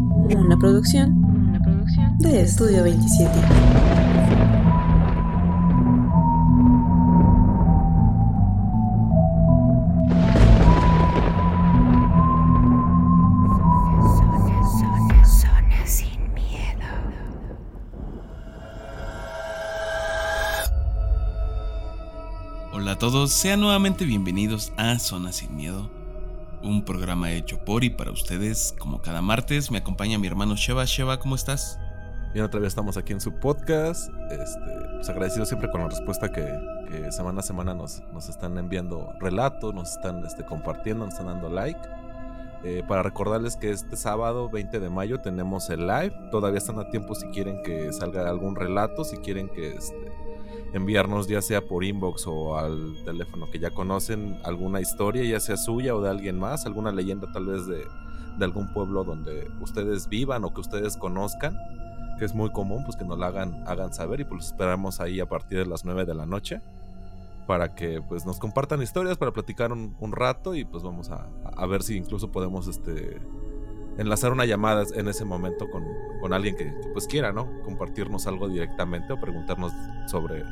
Una producción, de Estudio 27. Hola a todos, sean nuevamente bienvenidos a Zona Sin Miedo un programa hecho por y para ustedes. Como cada martes, me acompaña mi hermano Sheva. Sheva, ¿cómo estás? Bien, otra vez estamos aquí en su podcast. Este, pues agradecido siempre con la respuesta que, semana a semana nos, nos, están enviando relatos, nos están este, compartiendo, nos están dando like. Eh, para recordarles que este sábado 20 de mayo tenemos el live. Todavía están a tiempo si quieren que salga algún relato, si quieren que este, enviarnos ya sea por inbox o al teléfono que ya conocen alguna historia, ya sea suya o de alguien más, alguna leyenda tal vez de, algún pueblo donde ustedes vivan o que ustedes conozcan, que es muy común, pues que nos la hagan, hagan saber y pues esperamos ahí a partir de las 9 de la noche para que pues nos compartan historias, para platicar un, rato y pues vamos a, a, ver si incluso podemos este enlazar una llamada en ese momento con, con alguien que, pues quiera, ¿no? Compartirnos algo directamente o preguntarnos sobre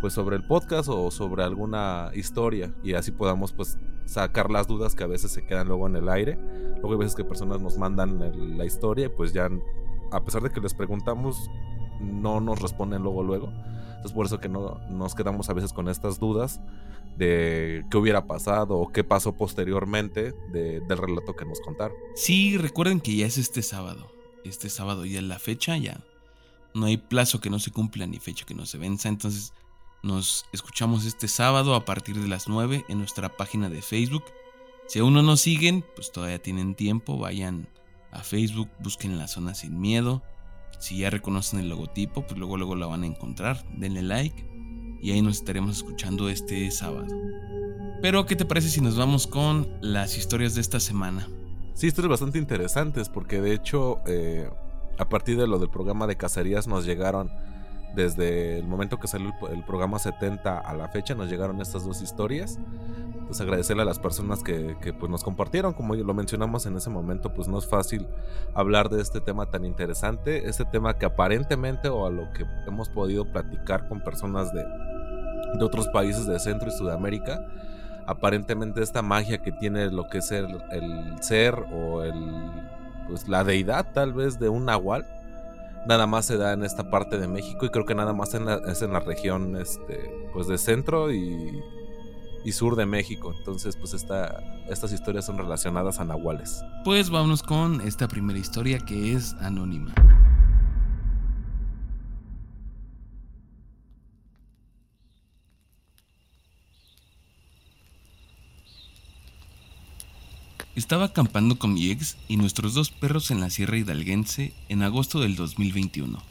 pues sobre el podcast o sobre alguna historia y así podamos pues sacar las dudas que a veces se quedan luego en el aire. Luego hay veces que personas nos mandan la historia y pues ya a pesar de que les preguntamos no nos responden luego luego. Entonces por eso que no nos quedamos a veces con estas dudas de qué hubiera pasado o qué pasó posteriormente del relato que nos contaron. Sí, recuerden que ya es este sábado. Este sábado ya es la fecha, ya no hay plazo que no se cumpla ni fecha que no se venza. Entonces nos escuchamos este sábado a partir de las 9 en nuestra página de Facebook. Si aún no nos siguen, pues todavía tienen tiempo, vayan a Facebook, busquen la zona sin miedo. Si ya reconocen el logotipo, pues luego luego la van a encontrar, denle like y ahí nos estaremos escuchando este sábado. Pero, ¿qué te parece si nos vamos con las historias de esta semana? Sí, historias bastante interesantes porque de hecho, eh, a partir de lo del programa de cacerías nos llegaron, desde el momento que salió el, programa 70 a la fecha, nos llegaron estas dos historias. Entonces agradecerle a las personas que, pues, nos compartieron, como lo mencionamos en ese momento, pues no es fácil hablar de este tema tan interesante, este tema que aparentemente o a lo que hemos podido platicar con personas de, de otros países de Centro y Sudamérica, aparentemente esta magia que tiene lo que es el, ser o el, pues la deidad tal vez de un nahual, nada más se da en esta parte de México y creo que nada más es en la región este, pues de centro y, y sur de México. Entonces pues esta, estas historias son relacionadas a nahuales. Pues vámonos con esta primera historia que es anónima. Estaba acampando con mi ex y nuestros dos perros en la Sierra Hidalguense en agosto del 2021.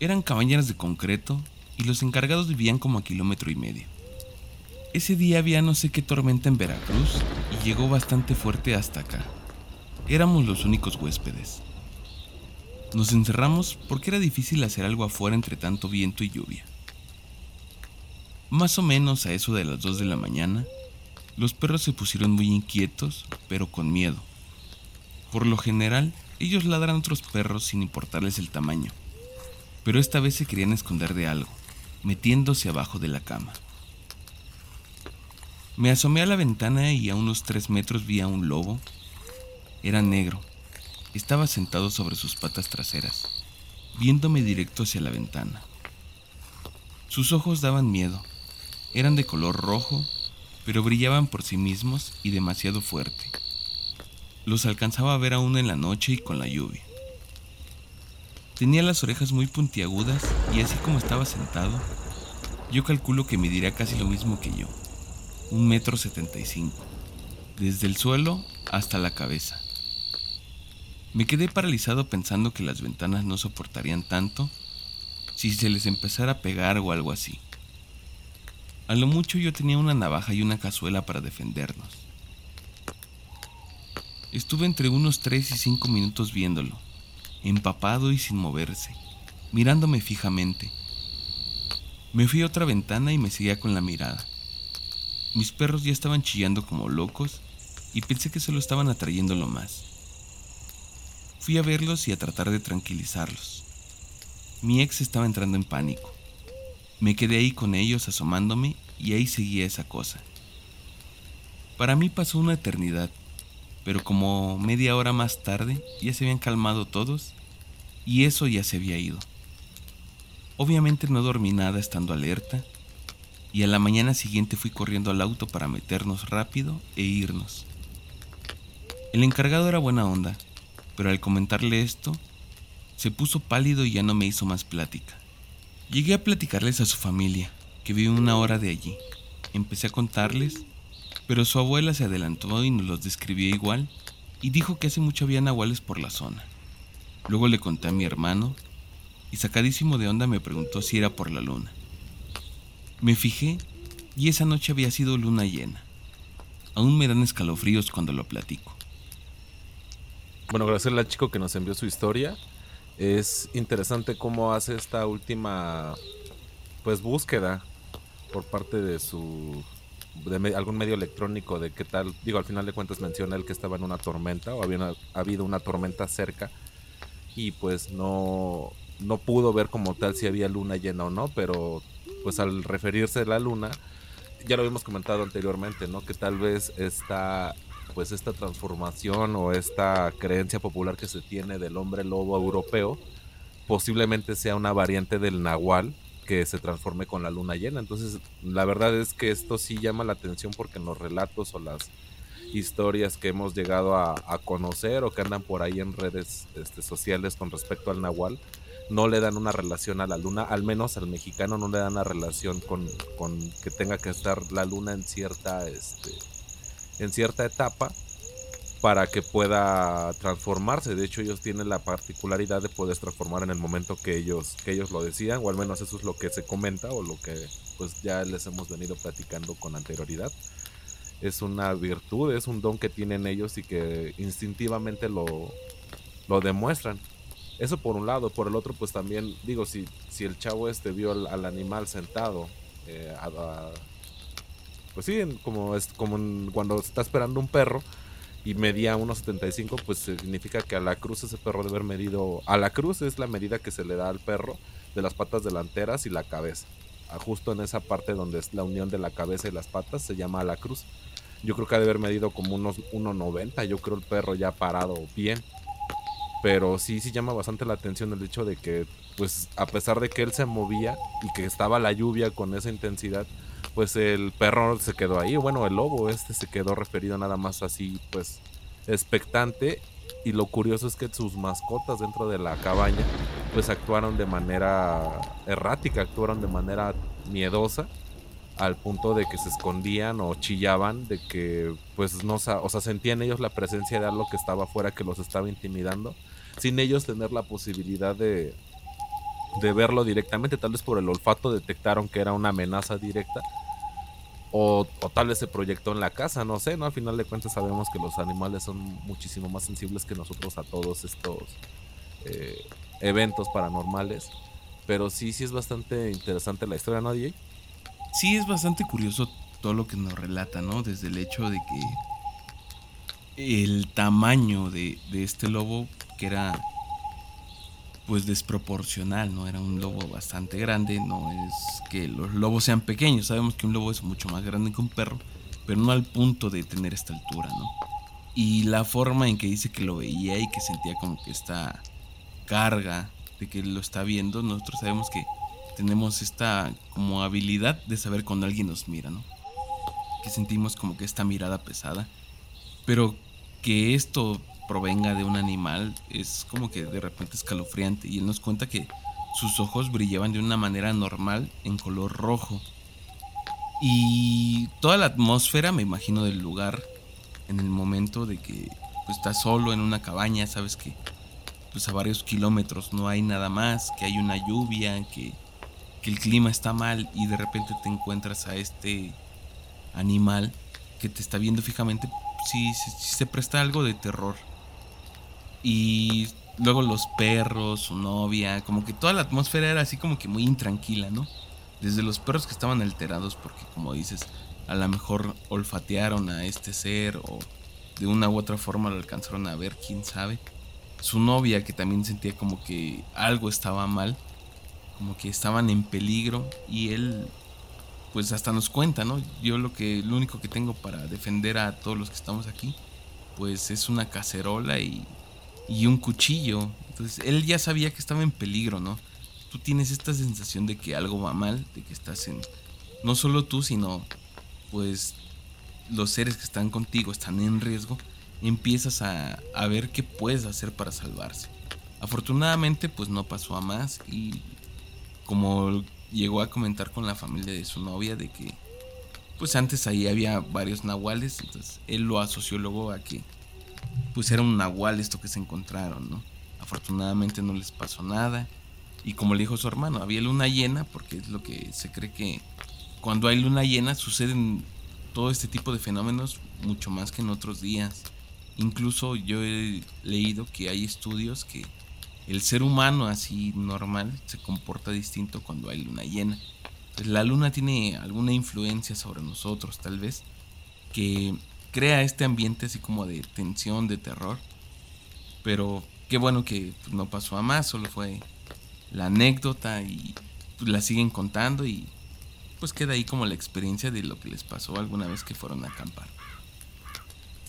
Eran cabañas de concreto y los encargados vivían como a kilómetro y medio. Ese día había no sé qué tormenta en Veracruz y llegó bastante fuerte hasta acá. Éramos los únicos huéspedes. Nos encerramos porque era difícil hacer algo afuera entre tanto viento y lluvia. Más o menos a eso de las 2 de la mañana, los perros se pusieron muy inquietos, pero con miedo. Por lo general, ellos ladran a otros perros sin importarles el tamaño, pero esta vez se querían esconder de algo, metiéndose abajo de la cama. Me asomé a la ventana y a unos tres metros vi a un lobo. Era negro. Estaba sentado sobre sus patas traseras, viéndome directo hacia la ventana. Sus ojos daban miedo. Eran de color rojo pero brillaban por sí mismos y demasiado fuerte. Los alcanzaba a ver aún en la noche y con la lluvia. Tenía las orejas muy puntiagudas y así como estaba sentado, yo calculo que mediría casi lo mismo que yo, un metro setenta y cinco, desde el suelo hasta la cabeza. Me quedé paralizado pensando que las ventanas no soportarían tanto si se les empezara a pegar o algo así. A lo mucho yo tenía una navaja y una cazuela para defendernos. Estuve entre unos tres y cinco minutos viéndolo, empapado y sin moverse, mirándome fijamente. Me fui a otra ventana y me seguía con la mirada. Mis perros ya estaban chillando como locos y pensé que solo estaban atrayéndolo más. Fui a verlos y a tratar de tranquilizarlos. Mi ex estaba entrando en pánico. Me quedé ahí con ellos asomándome y ahí seguía esa cosa. Para mí pasó una eternidad, pero como media hora más tarde ya se habían calmado todos y eso ya se había ido. Obviamente no dormí nada estando alerta y a la mañana siguiente fui corriendo al auto para meternos rápido e irnos. El encargado era buena onda, pero al comentarle esto, se puso pálido y ya no me hizo más plática. Llegué a platicarles a su familia, que vive una hora de allí. Empecé a contarles, pero su abuela se adelantó y nos los describió igual y dijo que hace mucho había nahuales por la zona. Luego le conté a mi hermano y sacadísimo de onda me preguntó si era por la luna. Me fijé y esa noche había sido luna llena. Aún me dan escalofríos cuando lo platico. Bueno, agradecerle al chico que nos envió su historia. Es interesante cómo hace esta última pues búsqueda por parte de su de algún medio electrónico de qué tal, digo, al final de cuentas menciona él que estaba en una tormenta o había habido una tormenta cerca y pues no no pudo ver como tal si había luna llena o no, pero pues al referirse a la luna, ya lo habíamos comentado anteriormente, ¿no? Que tal vez esta pues esta transformación o esta creencia popular que se tiene del hombre lobo europeo posiblemente sea una variante del nahual que se transforme con la luna llena. Entonces, la verdad es que esto sí llama la atención porque en los relatos o las historias que hemos llegado a, conocer o que andan por ahí en redes este, sociales con respecto al nahual, no le dan una relación a la luna, al menos al mexicano no le dan una relación con, con que tenga que estar la luna en cierta este, en cierta etapa para que pueda transformarse. De hecho, ellos tienen la particularidad de poder transformar en el momento que ellos, que ellos lo decían, o al menos eso es lo que se comenta o lo que pues ya les hemos venido platicando con anterioridad. Es una virtud, es un don que tienen ellos y que instintivamente lo, lo demuestran. Eso por un lado, por el otro pues también digo, si, si el chavo este vio al, animal sentado eh, a pues sí, como, es, como cuando está esperando un perro y medía 1.75, pues significa que a la cruz ese perro debe haber medido, a la cruz es la medida que se le da al perro de las patas delanteras y la cabeza. Ah, justo en esa parte donde es la unión de la cabeza y las patas se llama a la cruz. Yo creo que ha de haber medido como unos 1.90, yo creo el perro ya parado bien. Pero sí, sí llama bastante la atención el hecho de que, pues a pesar de que él se movía y que estaba la lluvia con esa intensidad, pues el perro se quedó ahí, bueno, el lobo este se quedó referido nada más así, pues expectante. Y lo curioso es que sus mascotas dentro de la cabaña, pues actuaron de manera errática, actuaron de manera miedosa, al punto de que se escondían o chillaban, de que pues no, o sea, sentían ellos la presencia de algo que estaba afuera que los estaba intimidando, sin ellos tener la posibilidad de, de verlo directamente, tal vez por el olfato detectaron que era una amenaza directa o, tal vez se proyectó en la casa, no sé, ¿no? Al final de cuentas sabemos que los animales son muchísimo más sensibles que nosotros a todos estos eh, eventos paranormales. Pero sí, sí es bastante interesante la historia, ¿no, DJ? Sí, es bastante curioso todo lo que nos relata, ¿no? Desde el hecho de que el tamaño de, de este lobo, que era pues desproporcional, ¿no? Era un lobo bastante grande, no es que los lobos sean pequeños, sabemos que un lobo es mucho más grande que un perro, pero no al punto de tener esta altura, ¿no? Y la forma en que dice que lo veía y que sentía como que esta carga de que lo está viendo, nosotros sabemos que tenemos esta como habilidad de saber cuando alguien nos mira, ¿no? Que sentimos como que esta mirada pesada, pero que esto provenga de un animal es como que de repente escalofriante. Y él nos cuenta que sus ojos brillaban de una manera normal en color rojo. Y toda la atmósfera, me imagino, del lugar en el momento de que pues, estás solo en una cabaña, sabes que pues a varios kilómetros no hay nada más, que hay una lluvia, que, que el clima está mal y de repente te encuentras a este animal que te está viendo fijamente, sí, sí se presta algo de terror. Y luego los perros, su novia, como que toda la atmósfera era así como que muy intranquila, ¿no? Desde los perros que estaban alterados porque como dices, a lo mejor olfatearon a este ser o de una u otra forma lo alcanzaron a ver, quién sabe. su novia que también sentía como que algo estaba mal, como que estaban en peligro y él pues hasta nos cuenta, ¿no? Yo lo que lo único que tengo para defender a todos los que estamos aquí pues es una cacerola y, y un cuchillo. Entonces él ya sabía que estaba en peligro, ¿no? Tú tienes esta sensación de que algo va mal, de que estás en no solo tú, sino pues los seres que están contigo están en riesgo, empiezas a, a ver qué puedes hacer para salvarse. Afortunadamente pues no pasó a más y como llegó a comentar con la familia de su novia de que pues antes ahí había varios nahuales, entonces él lo asoció luego a que pues era un nahual esto que se encontraron, ¿no? Afortunadamente no les pasó nada y como le dijo su hermano, había luna llena porque es lo que se cree que cuando hay luna llena suceden todo este tipo de fenómenos mucho más que en otros días. Incluso yo he leído que hay estudios que el ser humano así normal se comporta distinto cuando hay luna llena. La luna tiene alguna influencia sobre nosotros, tal vez, que crea este ambiente así como de tensión, de terror. Pero qué bueno que pues, no pasó a más, solo fue la anécdota y pues, la siguen contando y pues queda ahí como la experiencia de lo que les pasó alguna vez que fueron a acampar.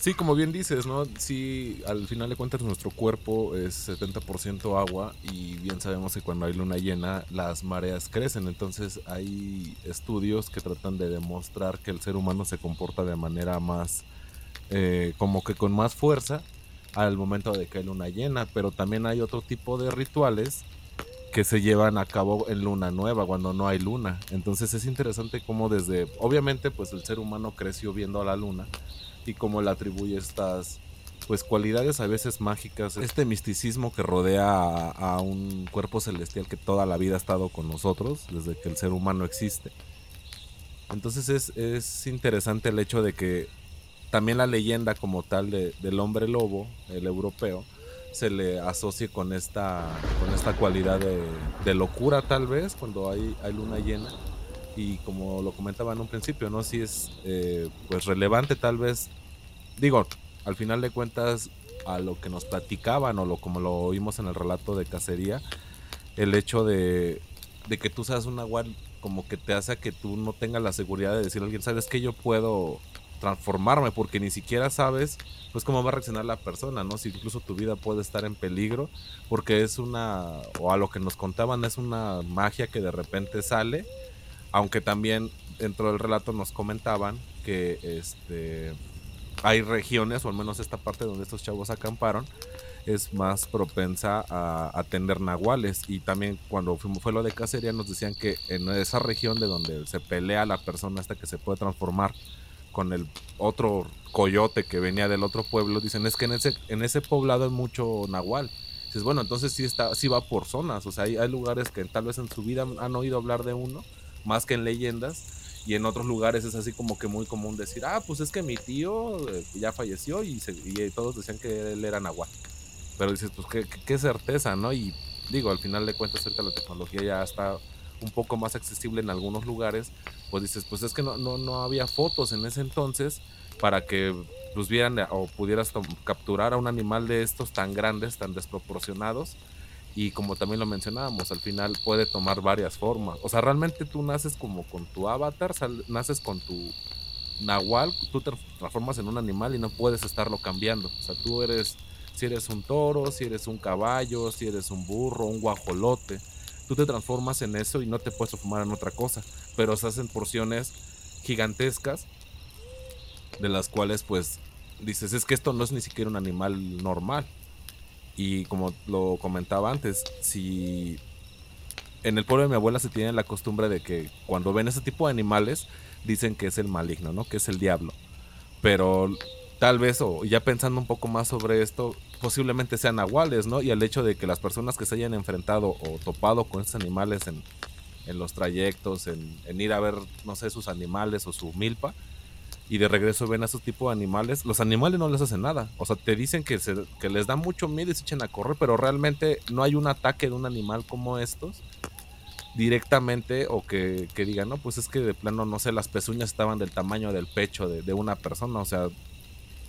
Sí, como bien dices, ¿no? Sí, al final de cuentas nuestro cuerpo es 70% agua y bien sabemos que cuando hay luna llena las mareas crecen, entonces hay estudios que tratan de demostrar que el ser humano se comporta de manera más, eh, como que con más fuerza al momento de que hay luna llena, pero también hay otro tipo de rituales que se llevan a cabo en luna nueva, cuando no hay luna. Entonces es interesante cómo desde, obviamente pues el ser humano creció viendo a la luna y cómo le atribuye estas pues cualidades a veces mágicas, este misticismo que rodea a, un cuerpo celestial que toda la vida ha estado con nosotros, desde que el ser humano existe. Entonces es, es interesante el hecho de que también la leyenda como tal de, del hombre lobo, el europeo, se le asocie con esta, con esta cualidad de, locura tal vez cuando hay, hay luna llena y como lo comentaba en un principio, ¿no? Si es eh, pues relevante tal vez, digo, al final de cuentas a lo que nos platicaban o lo como lo oímos en el relato de cacería, el hecho de, que tú seas un nahual como que te hace que tú no tengas la seguridad de decir a alguien, ¿sabes que yo puedo transformarme? Porque ni siquiera sabes pues cómo va a reaccionar la persona, ¿no? Si incluso tu vida puede estar en peligro, porque es una, o a lo que nos contaban, es una magia que de repente sale aunque también dentro del relato nos comentaban que este hay regiones, o al menos esta parte donde estos chavos acamparon, es más propensa a, a tener nahuales. Y también cuando fuimos, fue lo de cacería nos decían que en esa región de donde se pelea la persona hasta que se puede transformar con el otro coyote que venía del otro pueblo, dicen es que en ese, en ese poblado hay mucho nahual. Dices, bueno, entonces sí, está, sí va por zonas, o sea, hay, hay lugares que tal vez en su vida han oído hablar de uno más que en leyendas. Y en otros lugares es así como que muy común decir, ah, pues es que mi tío eh, ya falleció y, todos decían que él era nahuatl. Pero dices, pues qué, qué, certeza, ¿no? Y digo, al final de cuentas, ahorita la tecnología ya está un poco más accesible en algunos lugares, pues dices, pues es que no, no, no había fotos en ese entonces para que pues vieran o pudieras capturar a un animal de estos tan grandes, tan desproporcionados y como también lo mencionábamos, al final puede tomar varias formas. O sea, realmente tú naces como con tu avatar, naces con tu nahual, tú te transformas en un animal y no puedes estarlo cambiando. O sea, tú eres, si eres un toro, si eres un caballo, si eres un burro, un guajolote, tú te transformas en eso y no te puedes transformar en otra cosa. Pero se hacen porciones gigantescas de las cuales pues dices, es que esto no es ni siquiera un animal normal. Y como lo comentaba antes, si en el pueblo de mi abuela se tiene la costumbre de que cuando ven ese tipo de animales dicen que es el maligno, ¿no? Que es el diablo. Pero tal vez, o ya pensando un poco más sobre esto, posiblemente sean nahuales, ¿no? Y el hecho de que las personas que se hayan enfrentado o topado con estos animales en, en los trayectos, en, en, ir a ver, no sé, sus animales o su milpa, y de regreso ven a esos tipos de animales, los animales no les hacen nada. O sea, te dicen que, se, que les da mucho miedo y se echen a correr, pero realmente no hay un ataque de un animal como estos directamente o que, que digan, no, pues es que de plano, no sé, las pezuñas estaban del tamaño del pecho de, de una persona. O sea,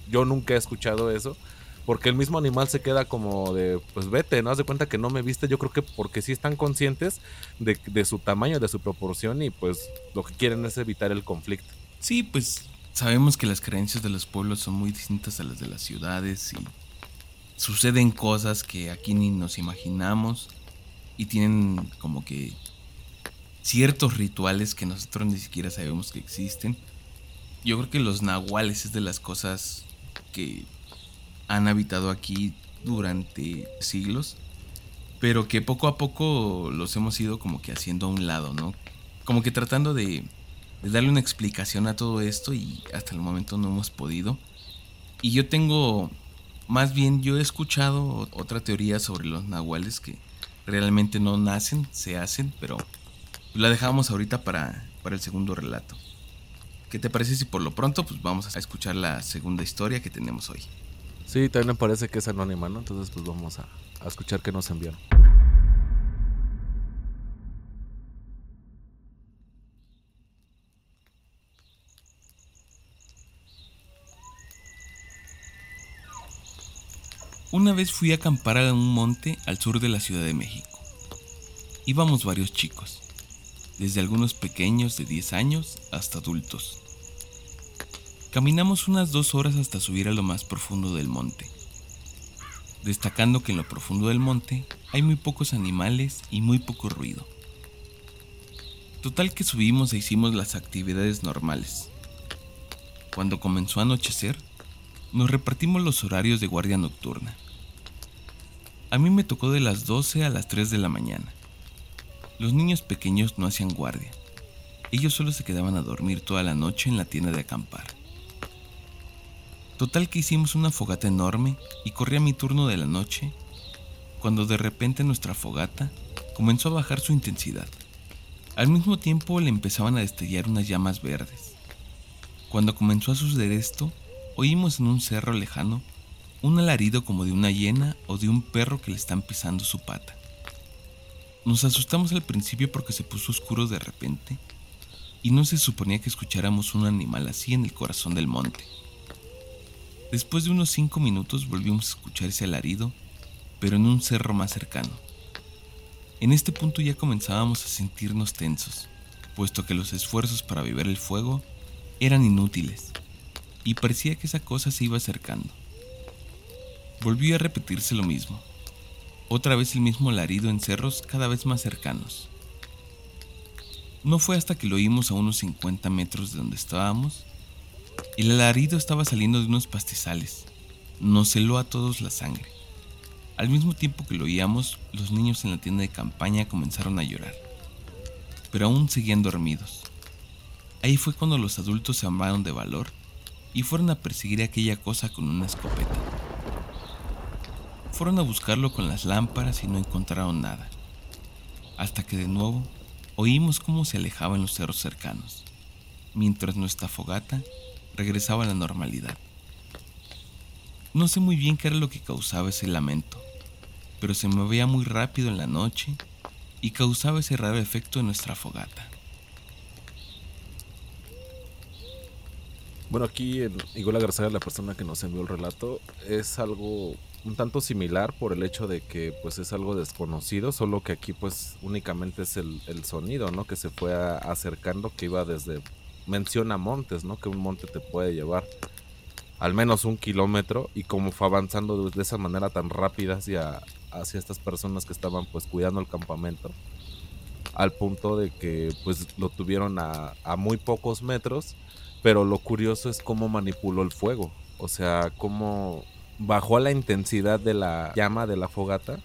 yo nunca he escuchado eso porque el mismo animal se queda como de, pues vete, no haz de cuenta que no me viste, yo creo que porque sí están conscientes de, de su tamaño, de su proporción y pues lo que quieren es evitar el conflicto. Sí, pues sabemos que las creencias de los pueblos son muy distintas a las de las ciudades y suceden cosas que aquí ni nos imaginamos y tienen como que ciertos rituales que nosotros ni siquiera sabemos que existen. Yo creo que los nahuales es de las cosas que han habitado aquí durante siglos, pero que poco a poco los hemos ido como que haciendo a un lado, ¿no? Como que tratando de, de darle una explicación a todo esto y hasta el momento no hemos podido. Y yo tengo, más bien yo he escuchado otra teoría sobre los nahuales que realmente no nacen, se hacen, pero la dejamos ahorita para, para el segundo relato. ¿Qué te parece si por lo pronto pues vamos a escuchar la segunda historia que tenemos hoy? Sí, también parece que es anónima, ¿no? Entonces pues vamos a, a escuchar qué nos enviaron. Una vez fui a acampar a un monte al sur de la Ciudad de México. Íbamos varios chicos, desde algunos pequeños de 10 años hasta adultos. Caminamos unas dos horas hasta subir a lo más profundo del monte, destacando que en lo profundo del monte hay muy pocos animales y muy poco ruido. Total que subimos e hicimos las actividades normales. Cuando comenzó a anochecer, nos repartimos los horarios de guardia nocturna. A mí me tocó de las 12 a las 3 de la mañana. Los niños pequeños no hacían guardia. Ellos solo se quedaban a dormir toda la noche en la tienda de acampar. Total que hicimos una fogata enorme y corría mi turno de la noche, cuando de repente nuestra fogata comenzó a bajar su intensidad. Al mismo tiempo le empezaban a destellar unas llamas verdes. Cuando comenzó a suceder esto, oímos en un cerro lejano un alarido como de una hiena o de un perro que le están pisando su pata. Nos asustamos al principio porque se puso oscuro de repente y no se suponía que escucháramos un animal así en el corazón del monte. Después de unos cinco minutos volvimos a escuchar ese alarido, pero en un cerro más cercano. En este punto ya comenzábamos a sentirnos tensos, puesto que los esfuerzos para beber el fuego eran inútiles, y parecía que esa cosa se iba acercando. Volvió a repetirse lo mismo, otra vez el mismo alarido en cerros cada vez más cercanos. No fue hasta que lo oímos a unos 50 metros de donde estábamos el alarido estaba saliendo de unos pastizales. Nos heló a todos la sangre. Al mismo tiempo que lo oíamos, los niños en la tienda de campaña comenzaron a llorar. Pero aún seguían dormidos. Ahí fue cuando los adultos se armaron de valor y fueron a perseguir aquella cosa con una escopeta. Fueron a buscarlo con las lámparas y no encontraron nada. Hasta que de nuevo oímos cómo se alejaba en los cerros cercanos, mientras nuestra fogata regresaba a la normalidad. No sé muy bien qué era lo que causaba ese lamento, pero se movía muy rápido en la noche y causaba ese raro efecto en nuestra fogata. Bueno, aquí igual agradecer a la persona que nos envió el relato. Es algo un tanto similar por el hecho de que pues es algo desconocido, solo que aquí pues únicamente es el, el sonido, ¿no? Que se fue acercando, que iba desde menciona montes, ¿no? Que un monte te puede llevar al menos un kilómetro y como fue avanzando de esa manera tan rápida hacia, hacia estas personas que estaban pues cuidando el campamento al punto de que pues lo tuvieron a, a muy pocos metros pero lo curioso es cómo manipuló el fuego o sea cómo bajó la intensidad de la llama de la fogata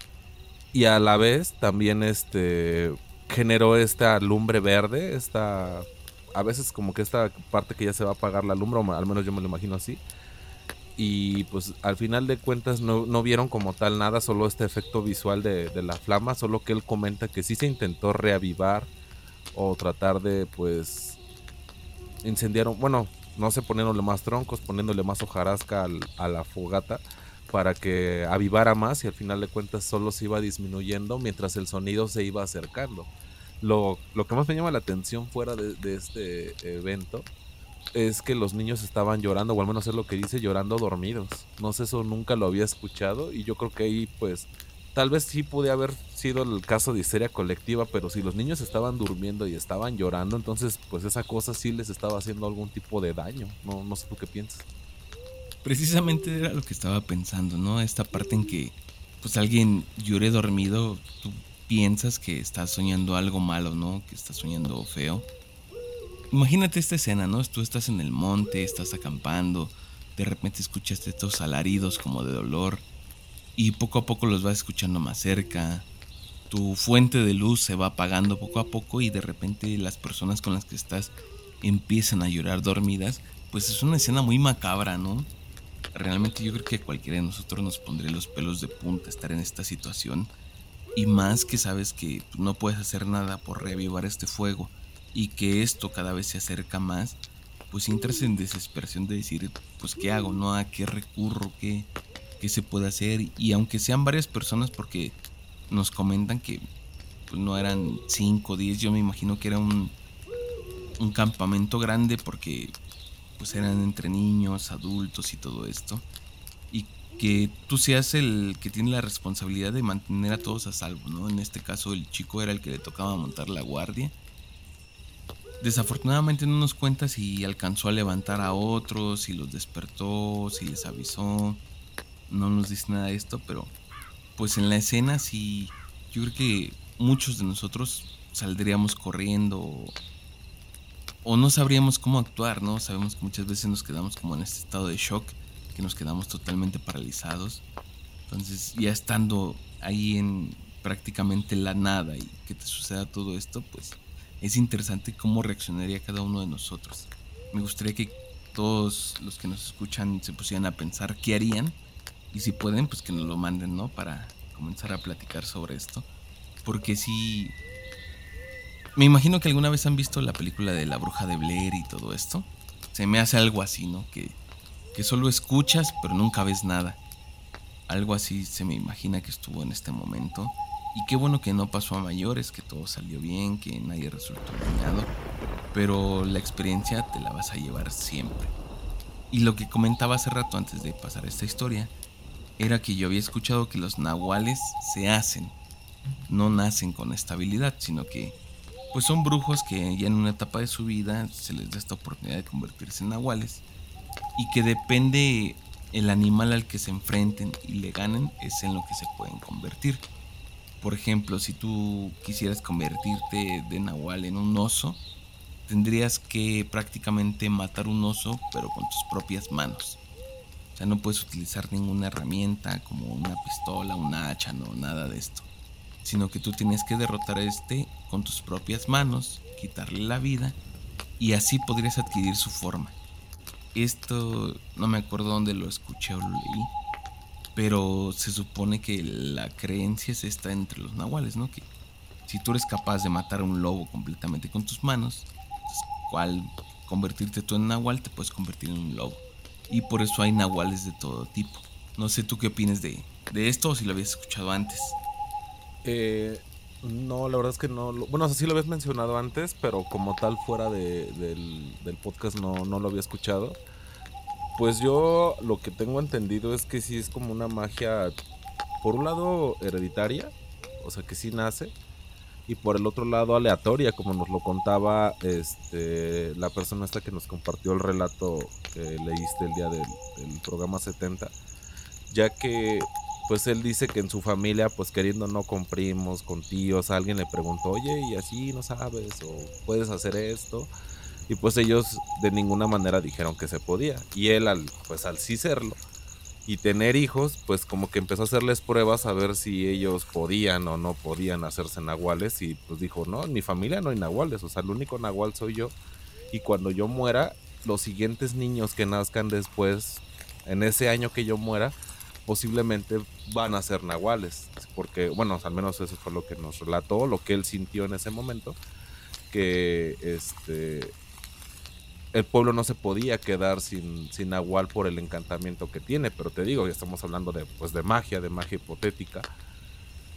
y a la vez también este generó esta lumbre verde esta a veces como que esta parte que ya se va a apagar la lumbre, o al menos yo me lo imagino así. Y pues al final de cuentas no, no vieron como tal nada, solo este efecto visual de, de, la flama, solo que él comenta que sí se intentó reavivar o tratar de pues incendiar, bueno, no sé, poniéndole más troncos, poniéndole más hojarasca al, a la fogata para que avivara más y al final de cuentas solo se iba disminuyendo mientras el sonido se iba acercando lo, lo, que más me llama la atención fuera de, de, este evento es que los niños estaban llorando, o al menos es lo que dice, llorando dormidos. No sé, eso nunca lo había escuchado y yo creo que ahí pues tal vez sí pude haber sido el caso de histeria colectiva, pero si los niños estaban durmiendo y estaban llorando, entonces pues esa cosa sí les estaba haciendo algún tipo de daño. No, no sé tú qué piensas. Precisamente era lo que estaba pensando, ¿no? Esta parte en que pues alguien llore dormido, tú piensas que estás soñando algo malo, ¿no? Que estás soñando feo. Imagínate esta escena, ¿no? Tú estás en el monte, estás acampando, de repente escuchas estos alaridos como de dolor y poco a poco los vas escuchando más cerca. Tu fuente de luz se va apagando poco a poco y de repente las personas con las que estás empiezan a llorar dormidas. Pues es una escena muy macabra, ¿no? Realmente yo creo que cualquiera de nosotros nos pondría los pelos de punta estar en esta situación. Y más que sabes que no puedes hacer nada por reavivar este fuego y que esto cada vez se acerca más, pues entras en desesperación de decir, pues qué hago, ¿no? ¿A qué recurro? ¿Qué, se puede hacer? Y aunque sean varias personas, porque nos comentan que pues, no eran 5 o 10, yo me imagino que era un, un campamento grande porque pues eran entre niños, adultos y todo esto. Y que tú seas el que tiene la responsabilidad de mantener a todos a salvo, ¿no? En este caso el chico era el que le tocaba montar la guardia Desafortunadamente no nos cuenta si alcanzó a levantar a otros, si los despertó, si les avisó. No nos dice nada de esto, pero pues en la escena sí, yo creo que muchos de nosotros saldríamos corriendo o, no sabríamos cómo actuar, ¿no? Sabemos que muchas veces nos quedamos como en este estado de shock, que nos quedamos totalmente paralizados. Entonces ya estando ahí en prácticamente la nada y que te suceda todo esto, pues es interesante cómo reaccionaría cada uno de nosotros. Me gustaría que todos los que nos escuchan se pusieran a pensar qué harían y si pueden, pues que nos lo manden, ¿no? Para comenzar a platicar sobre esto. Porque si... Me imagino que alguna vez han visto la película de La Bruja de Blair y todo esto. Se me hace algo así, ¿no? Que, que solo escuchas pero nunca ves nada. Algo así se me imagina que estuvo en este momento. Y qué bueno que no pasó a mayores, que todo salió bien, que nadie resultó dañado. Pero la experiencia te la vas a llevar siempre. Y lo que comentaba hace rato antes de pasar esta historia, era que yo había escuchado que los nahuales se hacen, no nacen con estabilidad, sino que pues son brujos que ya en una etapa de su vida se les da esta oportunidad de convertirse en nahuales y que depende el animal al que se enfrenten y le ganen es en lo que se pueden convertir. Por ejemplo, si tú quisieras convertirte de Nahual en un oso, tendrías que prácticamente matar un oso, pero con tus propias manos. O sea, no puedes utilizar ninguna herramienta como una pistola, una hacha, no, nada de esto. Sino que tú tienes que derrotar a este con tus propias manos, quitarle la vida y así podrías adquirir su forma. Esto no me acuerdo dónde lo escuché o lo leí, pero se supone que la creencia es esta entre los nahuales, ¿no? Que si tú eres capaz de matar a un lobo completamente con tus manos, cual convertirte tú en nahual, te puedes convertir en un lobo. Y por eso hay nahuales de todo tipo. No sé tú qué opinas de, esto o si lo habías escuchado antes. Eh, no, la verdad es que no. bueno, sí lo habías mencionado antes, pero como tal fuera del, del, podcast no, no lo había escuchado. Pues yo lo que tengo entendido es que sí es como una magia, por un lado hereditaria, o sea que sí nace, y por el otro lado aleatoria, como nos lo contaba este, la persona esta que nos compartió el relato que leíste el día del, del programa 70, ya que pues él dice que en su familia, pues queriendo no con primos, con tíos, alguien le preguntó, oye, y así no sabes, o puedes hacer esto y pues ellos de ninguna manera dijeron que se podía. Y él al, pues al sí serlo y tener hijos, pues como que empezó a hacerles pruebas a ver si ellos podían o no podían hacerse nahuales y pues dijo, no, en mi familia no hay nahuales, o sea, el único nahual soy yo. Y cuando yo muera, los siguientes niños que nazcan después, en ese año que yo muera, posiblemente van a ser nahuales. Porque, bueno, al menos eso fue lo que nos relató, lo que él sintió en ese momento. Que este el pueblo no se podía quedar sin, sin Nahual por el encantamiento que tiene, pero te digo, ya estamos hablando de, pues, de magia, de magia hipotética,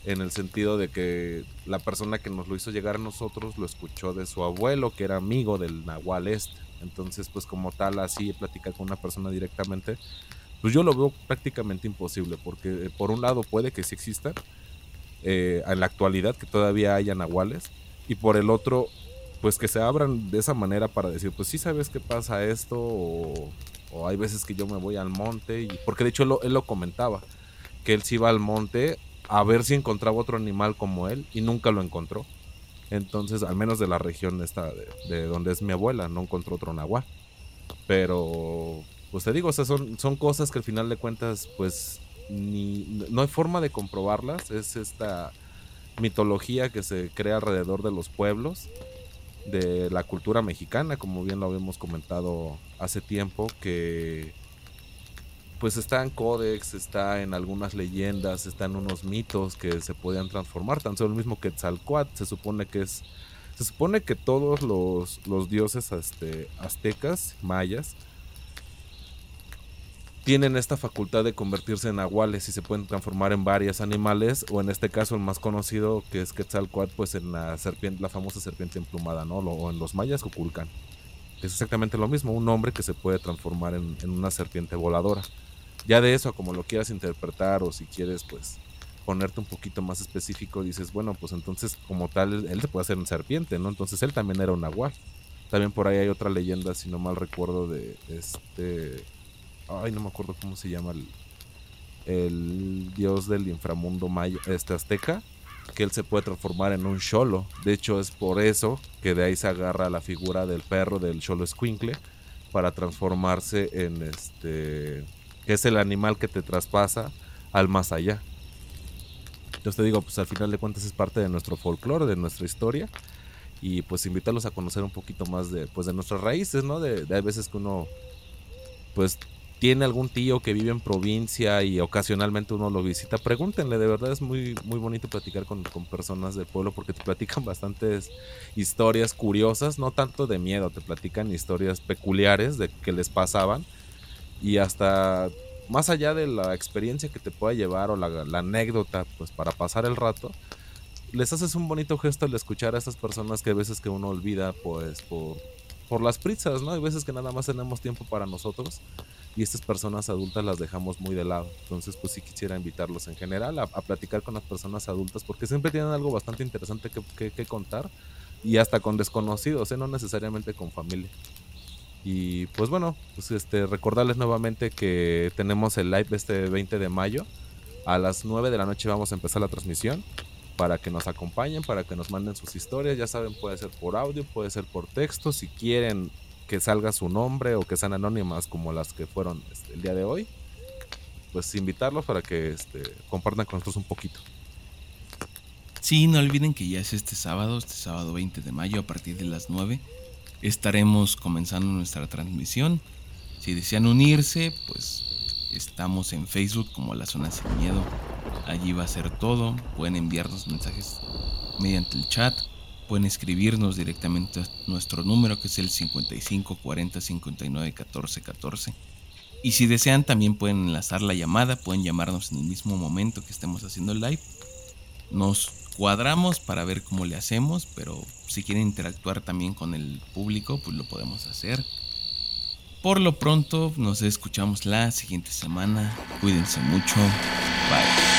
en el sentido de que la persona que nos lo hizo llegar a nosotros lo escuchó de su abuelo, que era amigo del Nahual este. Entonces, pues como tal, así platicar con una persona directamente, pues yo lo veo prácticamente imposible, porque eh, por un lado puede que sí existan, eh, en la actualidad que todavía haya nahuales, y por el otro, pues que se abran de esa manera para decir, pues sí sabes qué pasa esto, o, hay veces que yo me voy al monte, y porque de hecho él lo, comentaba, que él se iba al monte a ver si encontraba otro animal como él, y nunca lo encontró. Entonces, al menos de la región esta de, donde es mi abuela, no encontró otro nahual. Pero, pues te digo, o sea, son, son cosas que al final de cuentas, pues, ni, no hay forma de comprobarlas. Es esta mitología que se crea alrededor de los pueblos, de la cultura mexicana, como bien lo habíamos comentado hace tiempo, que pues está en códex, está en algunas leyendas, está en unos mitos que se podían transformar. Tan solo el mismo que Tzalcoatl se supone que es. Se supone que todos los, los dioses este, aztecas, mayas, tienen esta facultad de convertirse en nahuales y se pueden transformar en varios animales, o en este caso el más conocido que es Quetzalcoatl, pues en la serpiente, la famosa serpiente emplumada, ¿no? O en los mayas Kukulkan. Es exactamente lo mismo, un hombre que se puede transformar en, en una serpiente voladora. Ya de eso, como lo quieras interpretar o si quieres, pues ponerte un poquito más específico, dices, bueno, pues entonces como tal, él se puede hacer un serpiente, ¿no? Entonces él también era un nahual. También por ahí hay otra leyenda, si no mal recuerdo, de este... Ay, no me acuerdo cómo se llama el, el dios del inframundo maya, este azteca, que él se puede transformar en un cholo. De hecho, es por eso que de ahí se agarra la figura del perro del cholo escuincle para transformarse en este que es el animal que te traspasa al más allá. Yo te digo, pues al final de cuentas es parte de nuestro folclore, de nuestra historia. Y pues invitarlos a conocer un poquito más de, pues, de nuestras raíces, ¿no? De, de hay veces que uno, pues, tiene algún tío que vive en provincia y ocasionalmente uno lo visita, pregúntenle, de verdad es muy, muy bonito platicar con, con, personas del pueblo porque te platican bastantes historias curiosas, no tanto de miedo, te platican historias peculiares de que les pasaban y hasta más allá de la experiencia que te pueda llevar o la, anécdota, pues para pasar el rato, les haces un bonito gesto al escuchar a estas personas que a veces que uno olvida, pues por, por las prisas, ¿no? Hay veces que nada más tenemos tiempo para nosotros y estas personas adultas las dejamos muy de lado. Entonces, pues sí quisiera invitarlos en general a, platicar con las personas adultas porque siempre tienen algo bastante interesante que, que contar y hasta con desconocidos, ¿eh? no necesariamente con familia. Y pues bueno, pues este, recordarles nuevamente que tenemos el live este 20 de mayo. A las 9 de la noche vamos a empezar la transmisión para que nos acompañen, para que nos manden sus historias. Ya saben, puede ser por audio, puede ser por texto. Si quieren que salga su nombre o que sean anónimas como las que fueron este, el día de hoy, pues invitarlos para que este, compartan con nosotros un poquito. Sí, no olviden que ya es este sábado, este sábado 20 de mayo a partir de las 9 estaremos comenzando nuestra transmisión. Si desean unirse, pues estamos en Facebook como La Zona Sin Miedo. Allí va a ser todo. Pueden enviarnos mensajes mediante el chat. Pueden escribirnos directamente a nuestro número que es el 55 40 59 14 14. Y si desean también pueden enlazar la llamada, pueden llamarnos en el mismo momento que estemos haciendo el live. Nos cuadramos para ver cómo le hacemos, pero si quieren interactuar también con el público, pues lo podemos hacer. Por lo pronto, nos escuchamos la siguiente semana. Cuídense mucho. Bye.